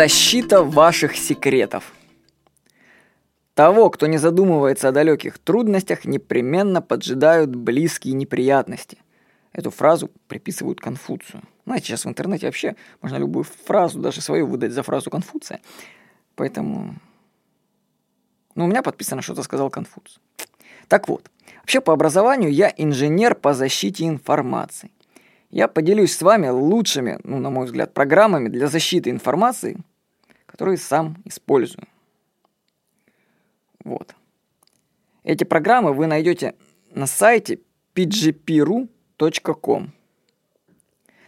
Защита ваших секретов. Того, кто не задумывается о далеких трудностях, непременно поджидают близкие неприятности. Эту фразу приписывают Конфуцию. Знаете, сейчас в интернете вообще можно любую фразу, даже свою выдать за фразу Конфуция. Поэтому... Ну, у меня подписано, что-то сказал Конфуций. Так вот, вообще по образованию я инженер по защите информации. Я поделюсь с вами лучшими, ну, на мой взгляд, программами для защиты информации, которые сам использую. Вот. Эти программы вы найдете на сайте pgp.ru.com.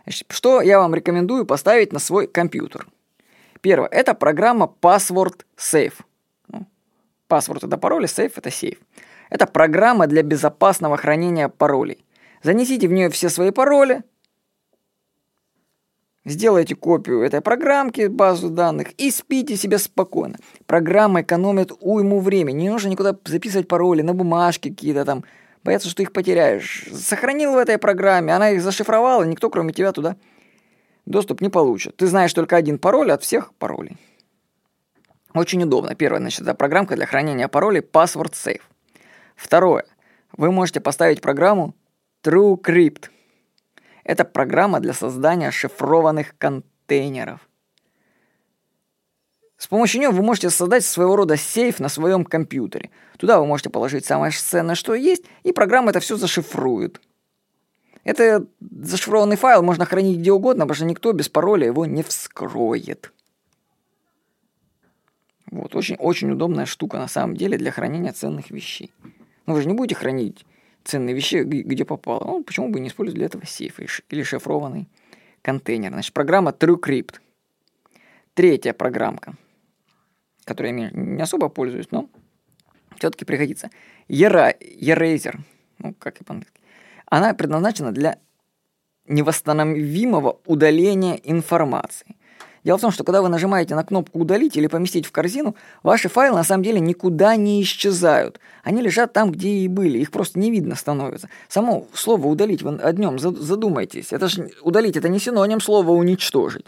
Значит, что я вам рекомендую поставить на свой компьютер? Первое. Это программа Password Safe. Ну, password это пароль, сейф это сейф. Это программа для безопасного хранения паролей. Занесите в нее все свои пароли, Сделайте копию этой программки, базу данных, и спите себе спокойно. Программа экономит уйму времени. Не нужно никуда записывать пароли на бумажке какие-то там. Бояться, что их потеряешь. Сохранил в этой программе, она их зашифровала, никто кроме тебя туда доступ не получит. Ты знаешь только один пароль от всех паролей. Очень удобно. Первое, значит, это программка для хранения паролей Password Safe. Второе. Вы можете поставить программу TrueCrypt – это программа для создания шифрованных контейнеров. С помощью нее вы можете создать своего рода сейф на своем компьютере. Туда вы можете положить самое ценное, что есть, и программа это все зашифрует. Это зашифрованный файл можно хранить где угодно, потому что никто без пароля его не вскроет. Вот, очень, очень удобная штука на самом деле для хранения ценных вещей. Но вы же не будете хранить ценные вещи, где попало. Ну, почему бы не использовать для этого сейф или шифрованный контейнер. Значит, программа TrueCrypt. Третья программка, которой я не особо пользуюсь, но все-таки пригодится. Eraser, ну, как и по-английски. Она предназначена для невосстановимого удаления информации. Дело в том, что когда вы нажимаете на кнопку «Удалить» или «Поместить в корзину», ваши файлы на самом деле никуда не исчезают. Они лежат там, где и были, их просто не видно становится. Само слово «удалить» вы о нем задумайтесь. Это же «удалить» — это не синоним слова «уничтожить».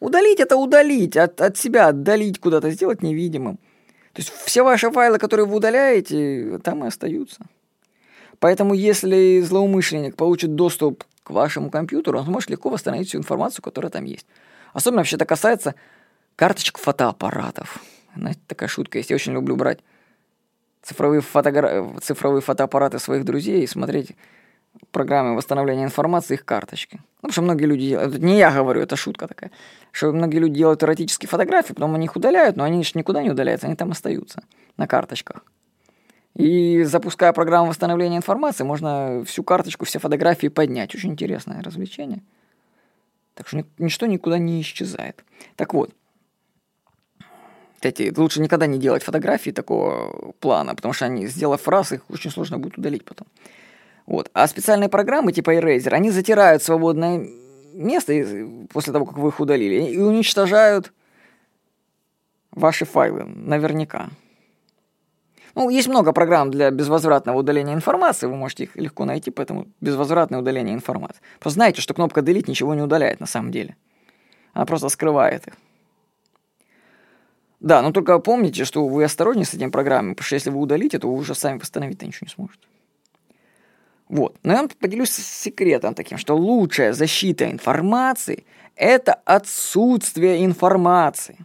Удалить — это удалить, от, от себя отдалить куда-то, сделать невидимым. То есть все ваши файлы, которые вы удаляете, там и остаются. Поэтому если злоумышленник получит доступ к вашему компьютеру, он сможет легко восстановить всю информацию, которая там есть. Особенно вообще это касается карточек фотоаппаратов. Знаете, такая шутка есть. Я очень люблю брать цифровые, фотогра... цифровые фотоаппараты своих друзей и смотреть программы восстановления информации их карточки. Ну, потому что многие люди делают, это не я говорю, это шутка такая, что многие люди делают эротические фотографии, потом они их удаляют, но они же никуда не удаляются, они там остаются на карточках. И запуская программу восстановления информации, можно всю карточку, все фотографии поднять. Очень интересное развлечение. Так что ничто никуда не исчезает. Так вот, эти, лучше никогда не делать фотографии такого плана, потому что они, сделав раз, их очень сложно будет удалить потом. Вот. А специальные программы типа Eraser, они затирают свободное место после того, как вы их удалили, и уничтожают ваши файлы наверняка. Ну, есть много программ для безвозвратного удаления информации, вы можете их легко найти, поэтому безвозвратное удаление информации. Просто знаете, что кнопка Delete ничего не удаляет на самом деле. Она просто скрывает их. Да, но только помните, что вы осторожнее с этими программами, потому что если вы удалите, то вы уже сами восстановить-то ничего не сможете. Вот. Но я вам поделюсь секретом таким, что лучшая защита информации – это отсутствие информации.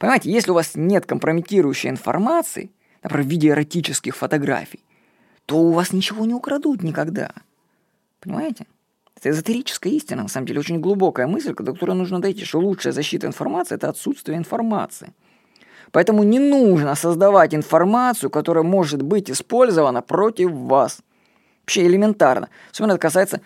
Понимаете, если у вас нет компрометирующей информации – например, в виде эротических фотографий, то у вас ничего не украдут никогда. Понимаете? Это эзотерическая истина, на самом деле, очень глубокая мысль, до которой нужно дойти, что лучшая защита информации – это отсутствие информации. Поэтому не нужно создавать информацию, которая может быть использована против вас. Вообще элементарно. Особенно это касается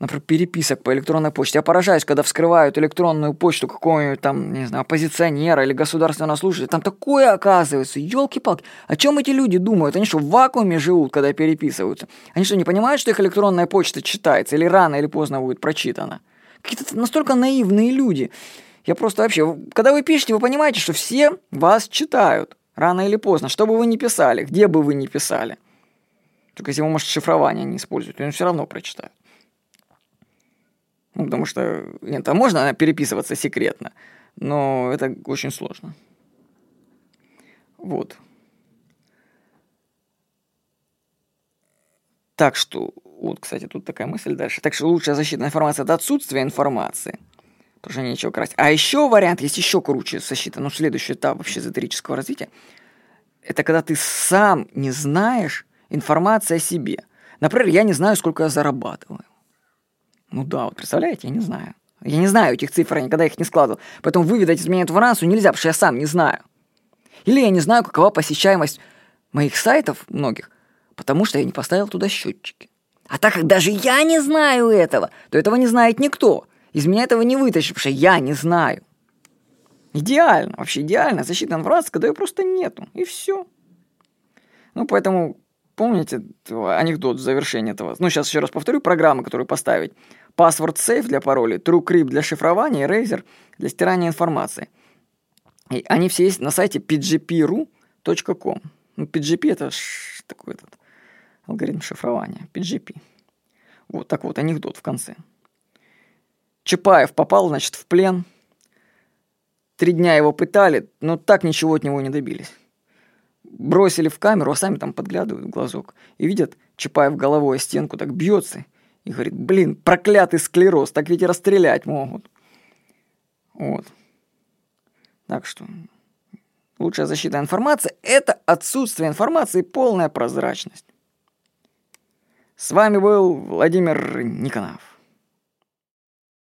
например, переписок по электронной почте. Я поражаюсь, когда вскрывают электронную почту какого-нибудь там, не знаю, оппозиционера или государственного служащего. Там такое оказывается, елки-палки. О чем эти люди думают? Они что, в вакууме живут, когда переписываются? Они что, не понимают, что их электронная почта читается или рано или поздно будет прочитана? Какие-то настолько наивные люди. Я просто вообще... Когда вы пишете, вы понимаете, что все вас читают. Рано или поздно. Что бы вы ни писали, где бы вы ни писали. Только если вы, может, шифрование не используете, он все равно прочитают. Ну, потому что, нет, а можно переписываться секретно. но это очень сложно. Вот. Так что, вот, кстати, тут такая мысль дальше. Так что лучшая защитная информация – это отсутствие информации. Тоже нечего красть. А еще вариант, есть еще круче защита, ну, следующий этап вообще эзотерического развития. Это когда ты сам не знаешь информации о себе. Например, я не знаю, сколько я зарабатываю. Ну да, вот представляете, я не знаю. Я не знаю этих цифр, я никогда их не складывал. Поэтому выведать из меня эту информацию нельзя, потому что я сам не знаю. Или я не знаю, какова посещаемость моих сайтов многих, потому что я не поставил туда счетчики. А так как даже я не знаю этого, то этого не знает никто. Из меня этого не вытащишь, потому что я не знаю. Идеально, вообще идеально. Защитная информация, когда ее просто нету. И все. Ну, поэтому помните анекдот в завершении этого? Ну, сейчас еще раз повторю программы, которые поставить. Password Safe для паролей, TrueCrypt для шифрования, Razer для стирания информации. И они все есть на сайте pgp.ru.com. Ну, PGP это такой этот алгоритм шифрования. PGP. Вот так вот анекдот в конце. Чапаев попал, значит, в плен. Три дня его пытали, но так ничего от него не добились. Бросили в камеру, а сами там подглядывают в глазок. И видят, Чапаев головой о стенку так бьется. И говорит, блин, проклятый склероз, так ведь и расстрелять могут. Вот. Так что лучшая защита информации – это отсутствие информации и полная прозрачность. С вами был Владимир Никонов.